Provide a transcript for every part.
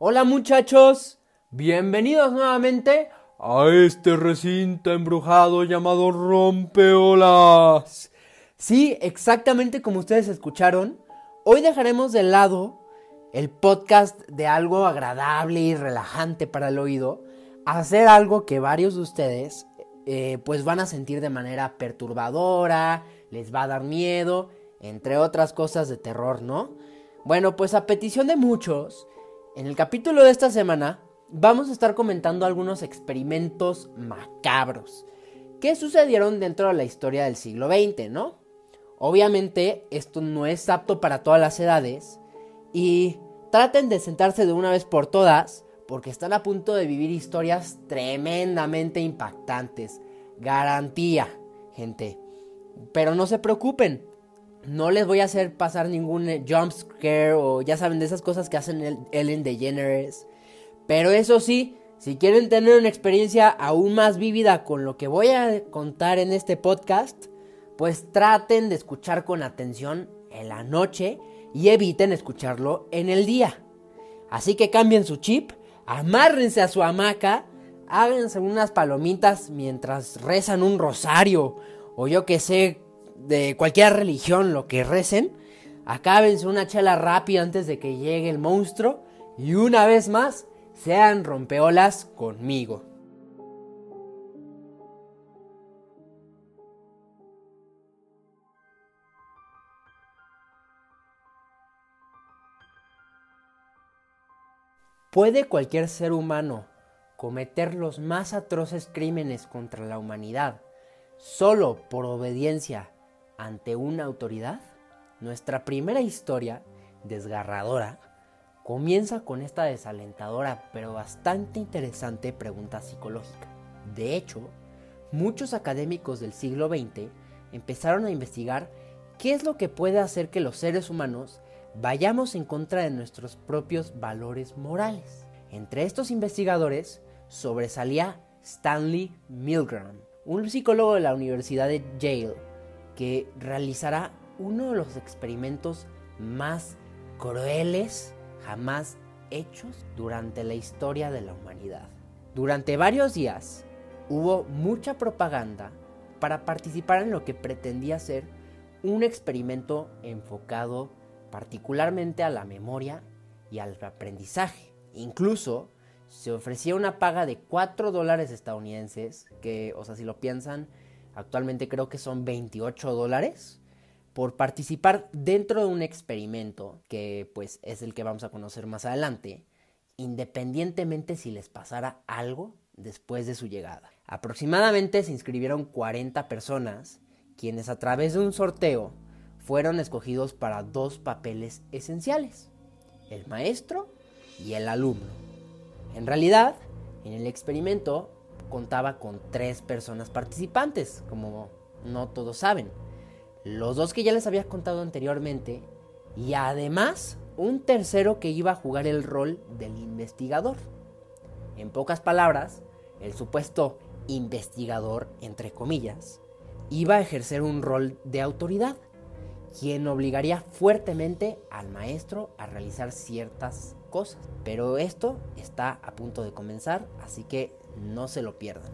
Hola muchachos, bienvenidos nuevamente a este recinto embrujado llamado Rompeolas. Sí, exactamente como ustedes escucharon, hoy dejaremos de lado el podcast de algo agradable y relajante para el oído a hacer algo que varios de ustedes eh, pues van a sentir de manera perturbadora, les va a dar miedo, entre otras cosas de terror, ¿no? Bueno, pues a petición de muchos, en el capítulo de esta semana vamos a estar comentando algunos experimentos macabros que sucedieron dentro de la historia del siglo XX, ¿no? Obviamente esto no es apto para todas las edades y traten de sentarse de una vez por todas porque están a punto de vivir historias tremendamente impactantes. Garantía, gente. Pero no se preocupen, no les voy a hacer pasar ningún eh, jump scare o ya saben de esas cosas que hacen el Ellen DeGeneres. Pero eso sí, si quieren tener una experiencia aún más vívida con lo que voy a contar en este podcast, pues traten de escuchar con atención en la noche y eviten escucharlo en el día. Así que cambien su chip, amárrense a su hamaca, háganse unas palomitas mientras rezan un rosario o yo que sé, de cualquier religión, lo que recen, acábense una chela rápida antes de que llegue el monstruo y una vez más sean rompeolas conmigo. ¿Puede cualquier ser humano cometer los más atroces crímenes contra la humanidad solo por obediencia ante una autoridad? Nuestra primera historia, desgarradora, comienza con esta desalentadora pero bastante interesante pregunta psicológica. De hecho, muchos académicos del siglo XX empezaron a investigar qué es lo que puede hacer que los seres humanos vayamos en contra de nuestros propios valores morales. Entre estos investigadores sobresalía Stanley Milgram, un psicólogo de la Universidad de Yale que realizará uno de los experimentos más crueles jamás hechos durante la historia de la humanidad. Durante varios días hubo mucha propaganda para participar en lo que pretendía ser un experimento enfocado particularmente a la memoria y al aprendizaje. Incluso se ofrecía una paga de 4 dólares estadounidenses, que, o sea, si lo piensan, actualmente creo que son 28 dólares, por participar dentro de un experimento, que pues es el que vamos a conocer más adelante, independientemente si les pasara algo después de su llegada. Aproximadamente se inscribieron 40 personas, quienes a través de un sorteo fueron escogidos para dos papeles esenciales, el maestro y el alumno. En realidad, en el experimento contaba con tres personas participantes, como no todos saben. Los dos que ya les había contado anteriormente y además un tercero que iba a jugar el rol del investigador. En pocas palabras, el supuesto investigador, entre comillas, iba a ejercer un rol de autoridad, quien obligaría fuertemente al maestro a realizar ciertas cosas. Pero esto está a punto de comenzar, así que no se lo pierdan.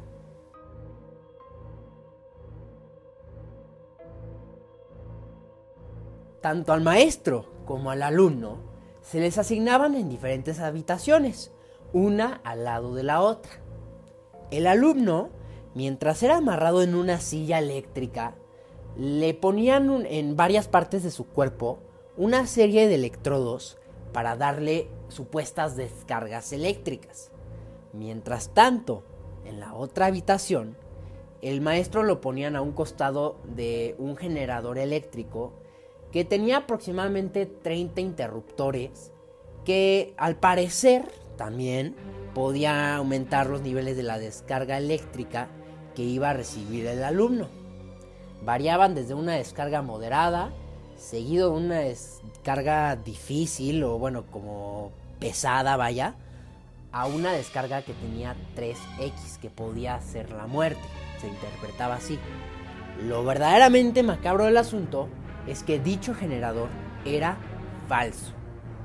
Tanto al maestro como al alumno se les asignaban en diferentes habitaciones, una al lado de la otra. El alumno, mientras era amarrado en una silla eléctrica, le ponían en varias partes de su cuerpo una serie de electrodos para darle supuestas descargas eléctricas. Mientras tanto, en la otra habitación, el maestro lo ponían a un costado de un generador eléctrico que tenía aproximadamente 30 interruptores que al parecer también podía aumentar los niveles de la descarga eléctrica que iba a recibir el alumno. Variaban desde una descarga moderada, seguido de una descarga difícil o bueno, como pesada, vaya, a una descarga que tenía 3X, que podía ser la muerte. Se interpretaba así. Lo verdaderamente macabro del asunto es que dicho generador era falso.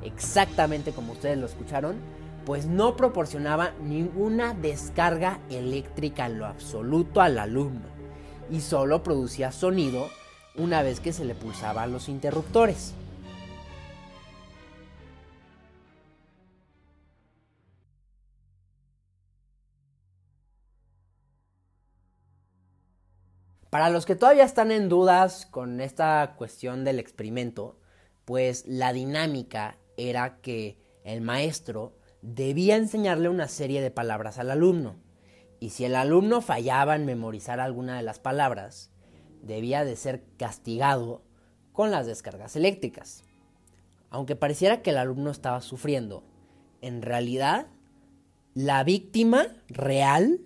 Exactamente como ustedes lo escucharon, pues no proporcionaba ninguna descarga eléctrica en lo absoluto al alumno y solo producía sonido una vez que se le pulsaban los interruptores. Para los que todavía están en dudas con esta cuestión del experimento, pues la dinámica era que el maestro debía enseñarle una serie de palabras al alumno. Y si el alumno fallaba en memorizar alguna de las palabras, debía de ser castigado con las descargas eléctricas. Aunque pareciera que el alumno estaba sufriendo, en realidad la víctima real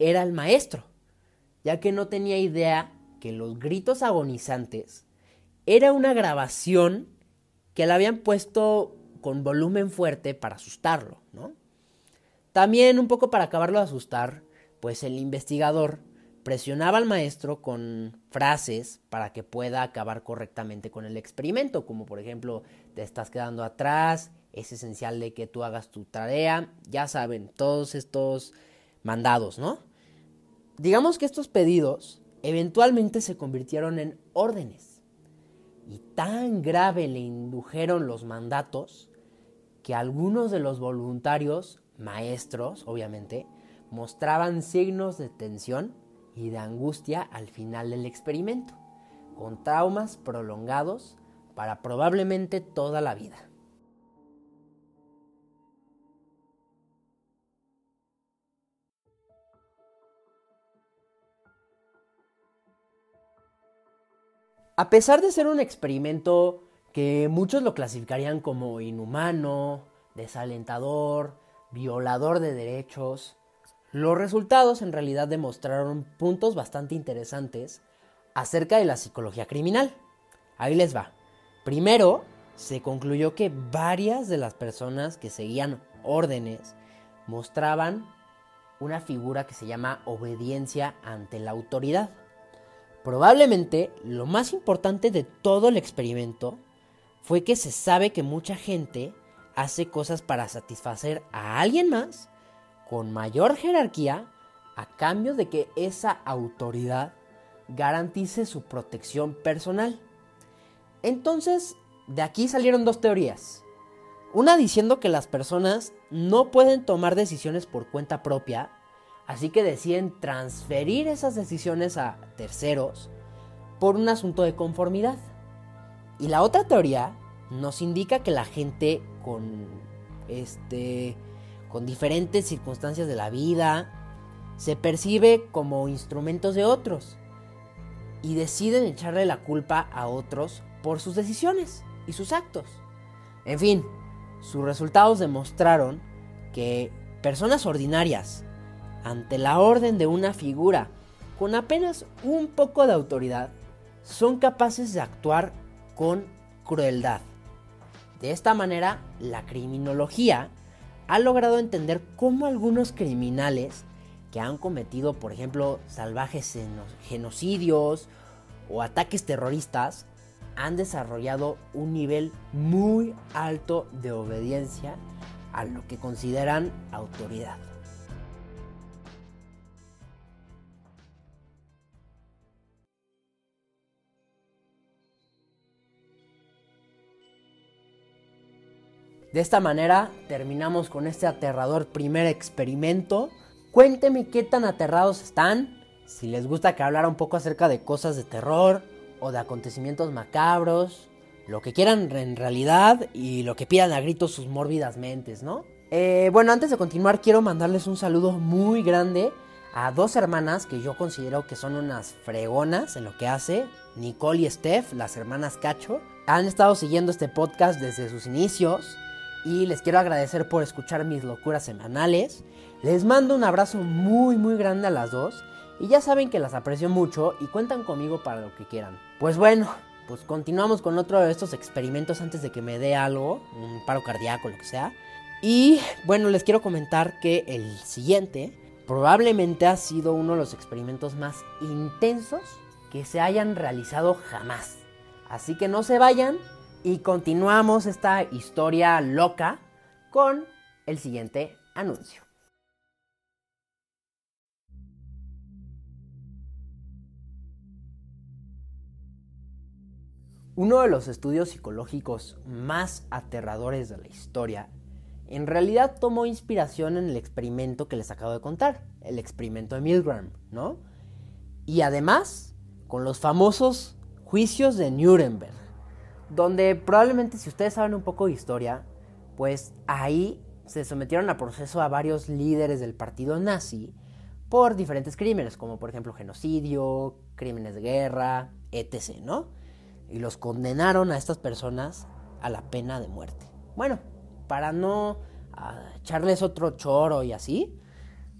era el maestro ya que no tenía idea que los gritos agonizantes era una grabación que le habían puesto con volumen fuerte para asustarlo, ¿no? También un poco para acabarlo de asustar, pues el investigador presionaba al maestro con frases para que pueda acabar correctamente con el experimento, como por ejemplo, te estás quedando atrás, es esencial de que tú hagas tu tarea, ya saben, todos estos mandados, ¿no? Digamos que estos pedidos eventualmente se convirtieron en órdenes. Y tan grave le indujeron los mandatos que algunos de los voluntarios, maestros obviamente, mostraban signos de tensión y de angustia al final del experimento, con traumas prolongados para probablemente toda la vida. A pesar de ser un experimento que muchos lo clasificarían como inhumano, desalentador, violador de derechos, los resultados en realidad demostraron puntos bastante interesantes acerca de la psicología criminal. Ahí les va. Primero, se concluyó que varias de las personas que seguían órdenes mostraban una figura que se llama obediencia ante la autoridad. Probablemente lo más importante de todo el experimento fue que se sabe que mucha gente hace cosas para satisfacer a alguien más con mayor jerarquía a cambio de que esa autoridad garantice su protección personal. Entonces, de aquí salieron dos teorías. Una diciendo que las personas no pueden tomar decisiones por cuenta propia Así que deciden transferir esas decisiones a terceros por un asunto de conformidad. Y la otra teoría nos indica que la gente con este con diferentes circunstancias de la vida se percibe como instrumentos de otros y deciden echarle la culpa a otros por sus decisiones y sus actos. En fin, sus resultados demostraron que personas ordinarias ante la orden de una figura con apenas un poco de autoridad, son capaces de actuar con crueldad. De esta manera, la criminología ha logrado entender cómo algunos criminales que han cometido, por ejemplo, salvajes genocidios o ataques terroristas, han desarrollado un nivel muy alto de obediencia a lo que consideran autoridad. De esta manera terminamos con este aterrador primer experimento. Cuénteme qué tan aterrados están, si les gusta que hablara un poco acerca de cosas de terror o de acontecimientos macabros, lo que quieran en realidad y lo que pidan a gritos sus mórbidas mentes, ¿no? Eh, bueno, antes de continuar quiero mandarles un saludo muy grande a dos hermanas que yo considero que son unas fregonas en lo que hace, Nicole y Steph, las hermanas Cacho. Han estado siguiendo este podcast desde sus inicios y les quiero agradecer por escuchar mis locuras semanales. Les mando un abrazo muy muy grande a las dos y ya saben que las aprecio mucho y cuentan conmigo para lo que quieran. Pues bueno, pues continuamos con otro de estos experimentos antes de que me dé algo, un paro cardíaco, lo que sea. Y bueno, les quiero comentar que el siguiente probablemente ha sido uno de los experimentos más intensos que se hayan realizado jamás. Así que no se vayan, y continuamos esta historia loca con el siguiente anuncio. Uno de los estudios psicológicos más aterradores de la historia en realidad tomó inspiración en el experimento que les acabo de contar, el experimento de Milgram, ¿no? Y además, con los famosos juicios de Nuremberg, donde probablemente si ustedes saben un poco de historia, pues ahí se sometieron a proceso a varios líderes del partido nazi por diferentes crímenes, como por ejemplo genocidio, crímenes de guerra, etc., ¿no? Y los condenaron a estas personas a la pena de muerte. Bueno, para no ah, echarles otro choro y así,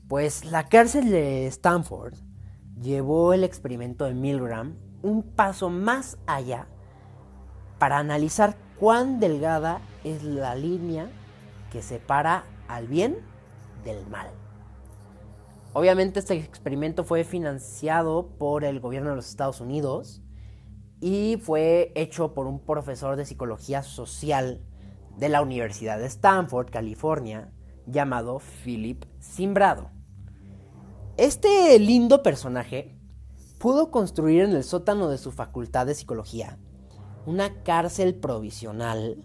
pues la cárcel de Stanford llevó el experimento de Milgram un paso más allá para analizar cuán delgada es la línea que separa al bien del mal. Obviamente este experimento fue financiado por el gobierno de los Estados Unidos y fue hecho por un profesor de psicología social de la Universidad de Stanford, California, llamado Philip Simbrado. Este lindo personaje pudo construir en el sótano de su facultad de psicología una cárcel provisional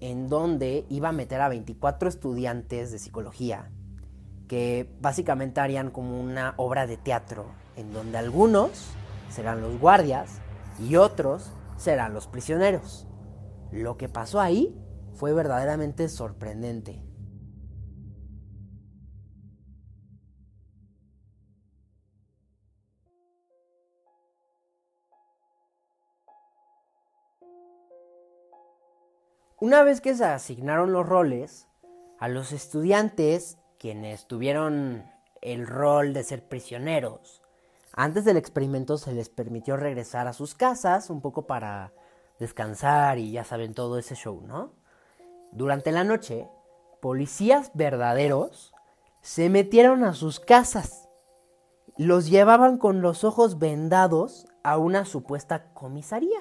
en donde iba a meter a 24 estudiantes de psicología que básicamente harían como una obra de teatro en donde algunos serán los guardias y otros serán los prisioneros. Lo que pasó ahí fue verdaderamente sorprendente. Una vez que se asignaron los roles, a los estudiantes, quienes tuvieron el rol de ser prisioneros, antes del experimento se les permitió regresar a sus casas un poco para descansar y ya saben todo ese show, ¿no? Durante la noche, policías verdaderos se metieron a sus casas. Los llevaban con los ojos vendados a una supuesta comisaría.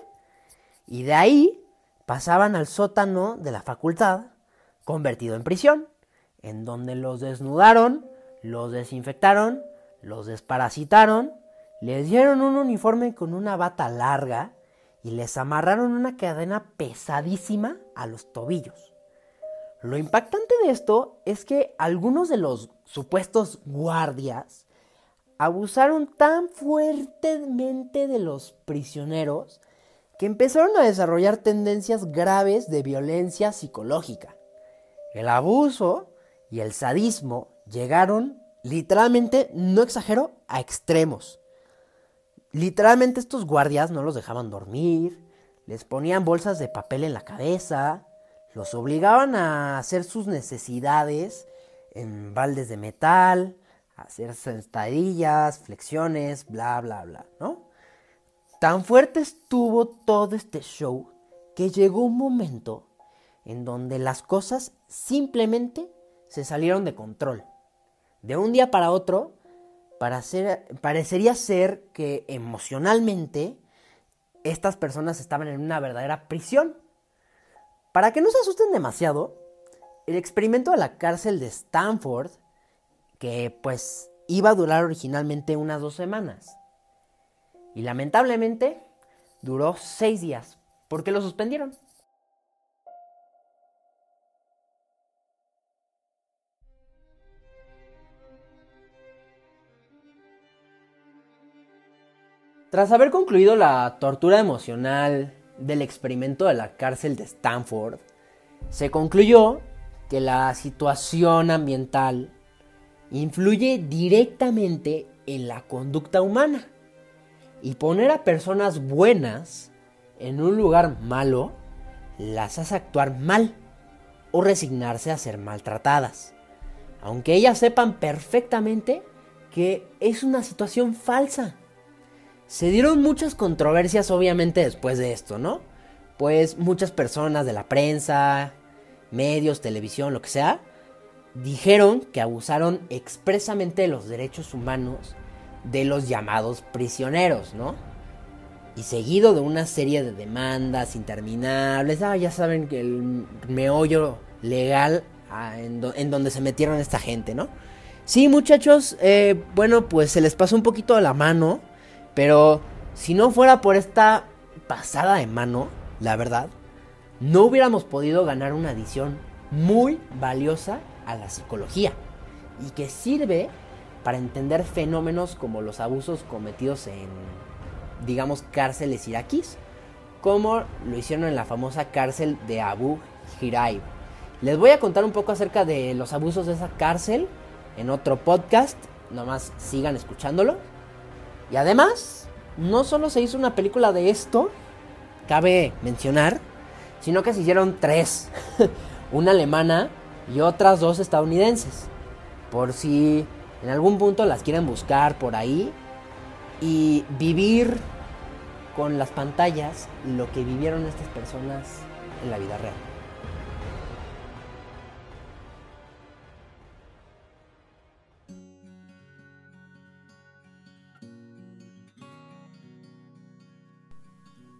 Y de ahí pasaban al sótano de la facultad, convertido en prisión, en donde los desnudaron, los desinfectaron, los desparasitaron, les dieron un uniforme con una bata larga y les amarraron una cadena pesadísima a los tobillos. Lo impactante de esto es que algunos de los supuestos guardias abusaron tan fuertemente de los prisioneros que empezaron a desarrollar tendencias graves de violencia psicológica. El abuso y el sadismo llegaron literalmente, no exagero, a extremos. Literalmente estos guardias no los dejaban dormir, les ponían bolsas de papel en la cabeza, los obligaban a hacer sus necesidades en baldes de metal, a hacer sentadillas, flexiones, bla, bla, bla, ¿no? Tan fuerte estuvo todo este show que llegó un momento en donde las cosas simplemente se salieron de control. De un día para otro, para parecería ser que emocionalmente estas personas estaban en una verdadera prisión. Para que no se asusten demasiado, el experimento de la cárcel de Stanford, que pues iba a durar originalmente unas dos semanas, y lamentablemente duró seis días, porque lo suspendieron. Tras haber concluido la tortura emocional del experimento de la cárcel de Stanford, se concluyó que la situación ambiental influye directamente en la conducta humana y poner a personas buenas en un lugar malo las hace actuar mal o resignarse a ser maltratadas, aunque ellas sepan perfectamente que es una situación falsa. Se dieron muchas controversias obviamente después de esto, ¿no? Pues muchas personas de la prensa, medios, televisión, lo que sea, dijeron que abusaron expresamente de los derechos humanos de los llamados prisioneros, ¿no? Y seguido de una serie de demandas interminables, ah, ya saben que el meollo legal en, donde se metieron esta gente, ¿no? Sí, muchachos, eh, bueno, pues se les pasó un poquito a la mano, pero si no fuera por esta pasada de mano, la verdad, no hubiéramos podido ganar una adición muy valiosa a la psicología y que sirve para entender fenómenos como los abusos cometidos en, digamos, cárceles iraquíes, como lo hicieron en la famosa cárcel de Abu Ghraib. Les voy a contar un poco acerca de los abusos de esa cárcel en otro podcast, nomás sigan escuchándolo. Y además, no solo se hizo una película de esto, cabe mencionar, sino que se hicieron tres. una alemana y otras dos estadounidenses. Por si en algún punto las quieren buscar por ahí y vivir con las pantallas lo que vivieron estas personas en la vida real.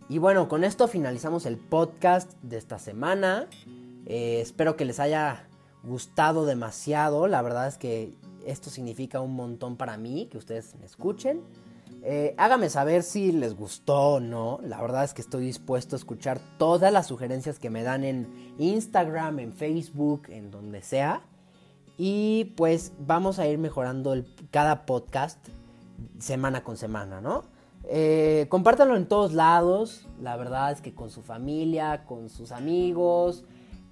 Y bueno, con esto finalizamos el podcast de esta semana. Eh, espero que les haya gustado demasiado. La verdad es que esto significa un montón para mí, que ustedes me escuchen. Eh, hágame saber si les gustó o no. La verdad es que estoy dispuesto a escuchar todas las sugerencias que me dan en Instagram, en Facebook, en donde sea. Y pues vamos a ir mejorando cada podcast semana con semana, ¿no? Eh, compártanlo en todos lados. La verdad es que con su familia, con sus amigos,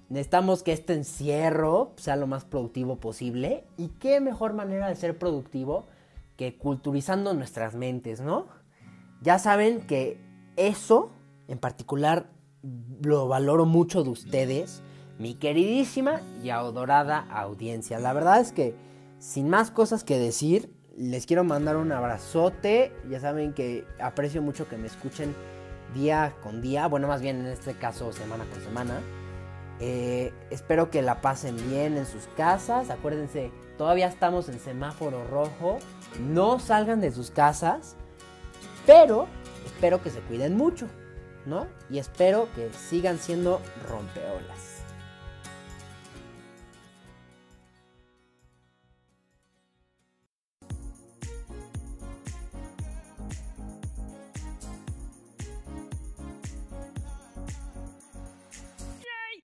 Necesitamos que este encierro sea lo más productivo posible. ¿Y qué mejor manera de ser productivo que culturizando nuestras mentes, no? Ya saben que eso en particular lo valoro mucho de ustedes, mi queridísima y adorada audiencia. La verdad es que sin más cosas que decir, les quiero mandar un abrazote. Ya saben que aprecio mucho que me escuchen día con día, bueno, más bien en este caso semana con semana. Eh, espero que la pasen bien en sus casas. Acuérdense, todavía estamos en semáforo rojo. No salgan de sus casas. Pero espero que se cuiden mucho, ¿no? Y espero que sigan siendo rompeolas.